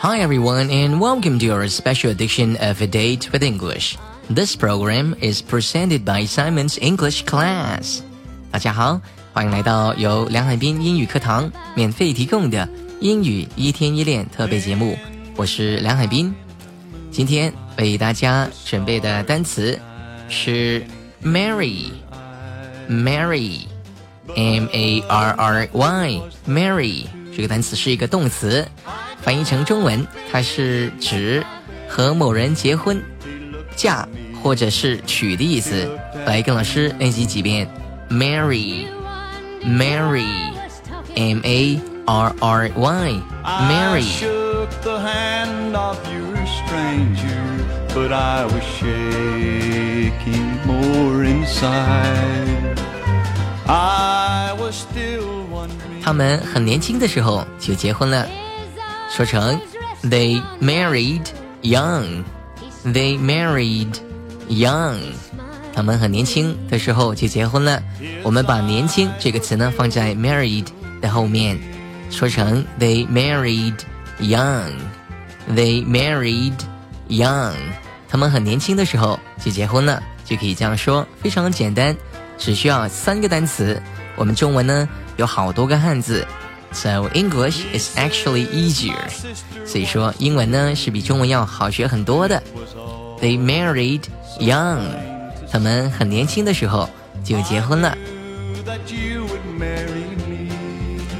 Hi everyone and welcome to our special edition of A Date with English. This program is presented by Simon's English Class. 大家好，欢迎来到由梁海滨英语课堂免费提供的英语一天一练特备节目。我是梁海滨，今天为大家准备的单词是 marry，marry，m a r r y，marry 这个单词是一个动词。 翻译成中文，它是指和某人结婚、嫁或者是娶的意思。来，跟老师练习几遍：marry，marry，m a r r y，marry。他们很年轻的时候就结婚了。说成 They married young. They married young. 他们很年轻的时候就结婚了。我们把“年轻”这个词呢放在 married 的后面，说成 They married young. They married young. 他们很年轻的时候就结婚了，就可以这样说，非常简单，只需要三个单词。我们中文呢有好多个汉字。So English is actually easier. 所以说英文呢是比中文要好学很多的。They married young. 他们很年轻的时候就结婚了。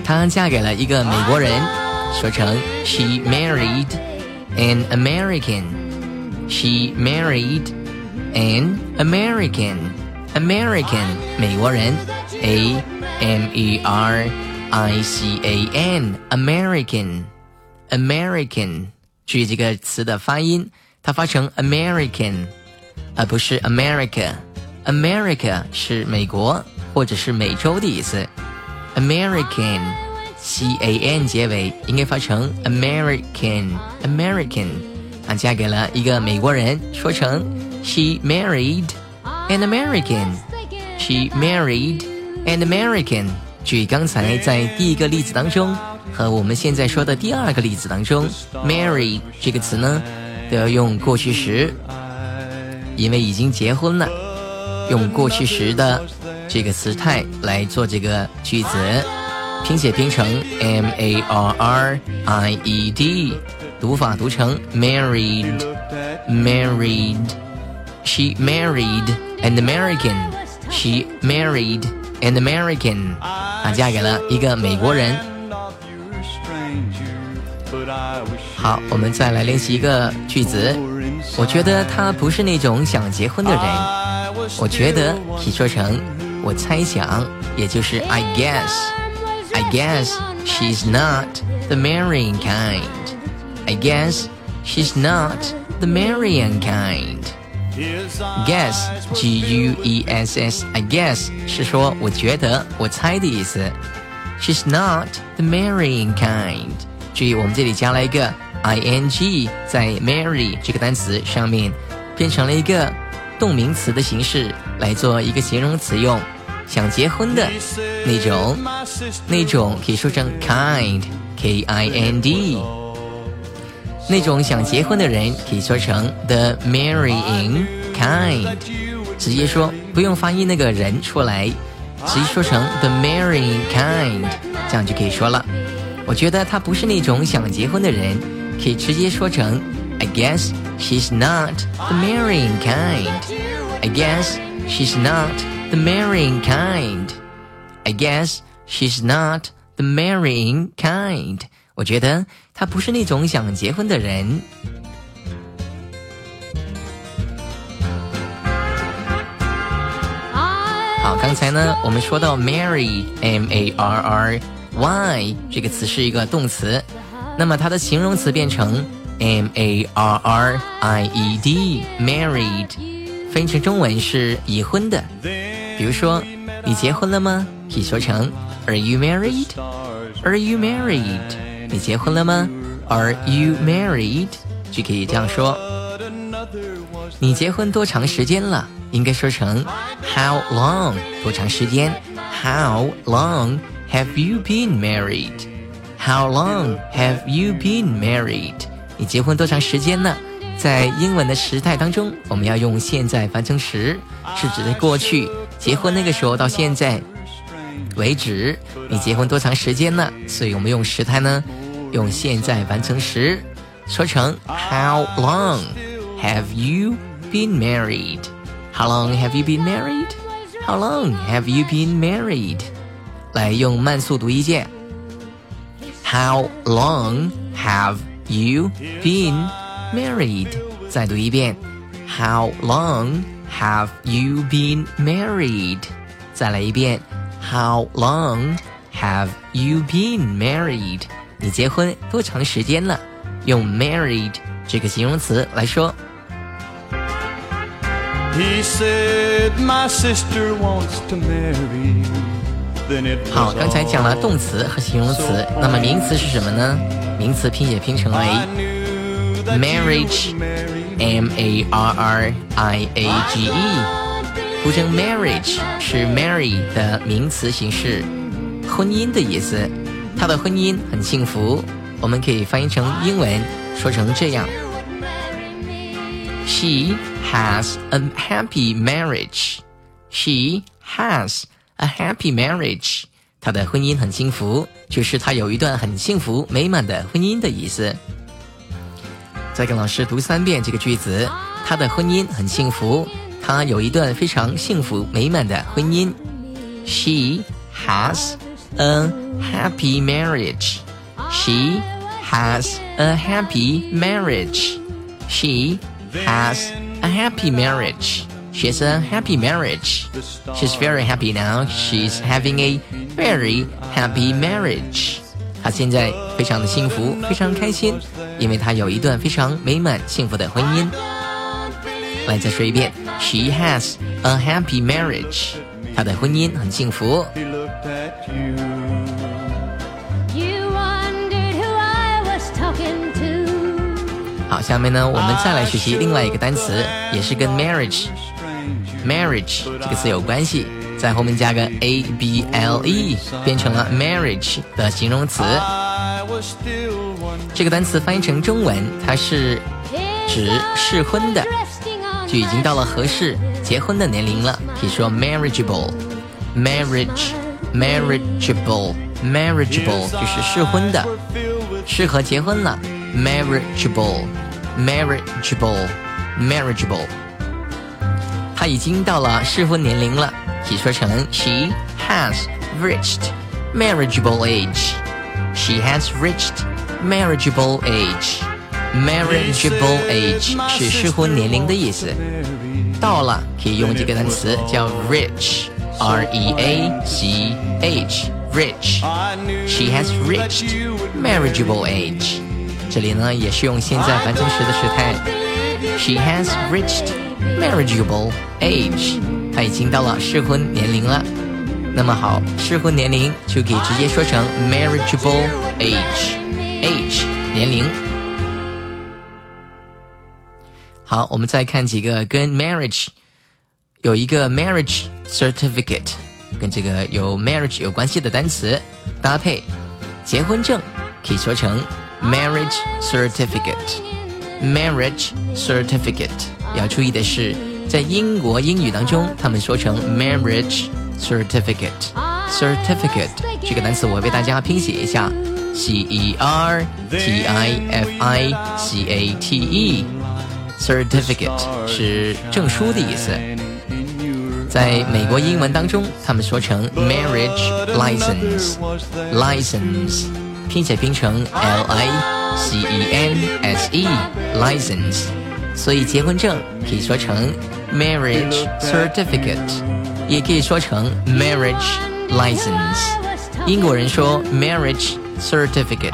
她嫁给了一个美国人，说成 She married an American. She married an American. American 美国人，A M E R。 I C A N American American，注意这个词的发音，它发成 American，而不是 America。America 是美国或者是美洲的意思。American C A N 结尾应该发成 American American，啊，嫁给了一个美国人，说成 She married an American。She married an American。 举，刚才在第一个例子当中和我们现在说的第二个例子当中，marry 这个词呢都要用过去时，因为已经结婚了，用过去时的这个词态来做这个句子，拼写拼成 m a r r i e d，读法读成 married，married，she married an American，she married an American。嫁给了一个美国人。好，我们再来练习一个句子。我觉得她不是那种想结婚的人。我觉得可以说成我猜想，也就是 I guess。I guess she's not the marrying kind. I guess she's not the marrying kind. Guess, G-U-E-S-S, I guess 是说我觉得、我猜的意思。She's not the marrying kind。注意，我们这里加了一个 ing，在 marry 这个单词上面变成了一个动名词的形式来做一个形容词用。想结婚的那种，那种可以说成 kind，K-I-N-D。那种想结婚的人可以说成 the marrying kind，直接说不用发音那个人出来，直接说成 the marrying kind，这样就可以说了。我觉得他不是那种想结婚的人，可以直接说成 I guess she's not the marrying kind. I guess she's not the marrying kind. I guess she's not the marrying kind. 我觉得他不是那种想结婚的人。好，刚才呢，我们说到 marry，m a r r y 这个词是一个动词，那么它的形容词变成 m a r r i e d，married，翻译成中文是已婚的。比如说，你结婚了吗？可以说成 Are you married？Are you married？你结婚了吗？Are you married？就可以这样说。你结婚多长时间了？应该说成 How long？多长时间？How long have you been married？How long have you been married？你结婚多长时间呢？在英文的时态当中，我们要用现在完成时，是指的过去结婚那个时候到现在为止，你结婚多长时间了？所以我们用时态呢，用现在完成时，说成 How long have you been married? How long have you been married? How long have you been married? 来用慢速读一遍。How long have you been married？再读一遍。How long have you been married？再来一遍。How long have you been married？ 你结婚多长时间了？用 married 这个形容词来说。He said my sister wants to marry. 好，刚才讲了动词和形容词，那么名词是什么呢？名词拼写拼成为 marriage，m a r r i a g e，读成 marriage 是 marry 的名词形式，婚姻的意思。他的婚姻很幸福，我们可以翻译成英文，说成这样：She has a happy marriage. She has A happy marriage，她的婚姻很幸福，就是她有一段很幸福美满的婚姻的意思。再跟老师读三遍这个句子，她的婚姻很幸福，她有一段非常幸福美满的婚姻。She has a happy marriage. She has a happy marriage. She has a happy marriage. She's a happy marriage. She's very happy now. She's having a very happy marriage. 她现在非常的幸福，非常开心，因为她有一段非常美满幸福的婚姻。来，再说一遍，She has a happy marriage. 她的婚姻很幸福。 好，下面呢，我们再来学习另外一个单词，也是跟 marriage。marriage 这个词有关系，在后面加个 a b l e，变成了 marriage 的形容词。这个单词翻译成中文，它是指适婚的，就已经到了合适结婚的年龄了，可以说 marriageable，marriage，marriageable，marriageable 就是适婚的，适合结婚了 ，marriageable，marriageable，marriageable。她已经到了适婚年龄了，可以说成 She has reached marriageable age. She has reached marriageable age. Marriageable age 是适婚年龄的意思。到了可以用这个单词叫 reach，r e a c h，reach。She has reached marriageable age。 这里呢也是用现在完成时的时态。She has reached marriageable age，她已经到了适婚年龄了。那么好，适婚年龄就可以直接说成 marriageable age，age 年龄。好，我们再看几个跟 marriage 有一个 marriage certificate，跟这个有 marriage 有关系的单词搭配，结婚证可以说成 marriage certificate，marriage certificate。要注意的是，在英国英语当中，他们说成 marriage certificate。certificate 这个单词我为大家拼写一下，c e r t i f i c a t e。certificate 是证书的意思。在美国英文当中，他们说成 marriage license。 拼写拼成 l i c e n s e license。所以结婚证可以说成 marriage certificate，也可以说成 marriage license。英国人说 marriage certificate，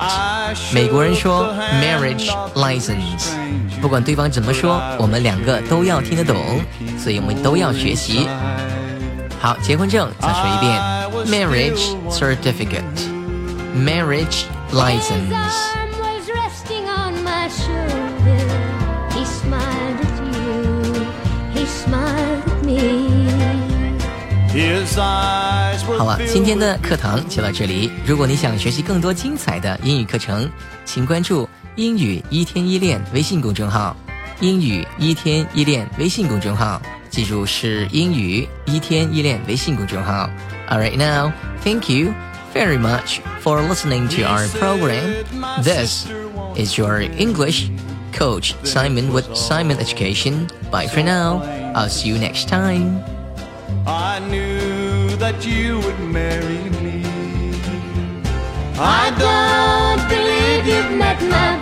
美国人说 marriage license。不管对方怎么说，我们两个都要听得懂，所以我们都要学习。好，结婚证再说一遍，marriage certificate certificate，marriage license。好了，今天的课堂就到这里。如果你想学习更多精彩的英语课程，请关注英语一天一练微信公众号，英语一天一练微信公众号，记住是英语一天一练微信公众号。All right, now, thank you very much for listening to our program. This is your English coach Simon with Simon Education. Bye for now. I'll see you next time. I knew that you would marry me. I don't believe you've met my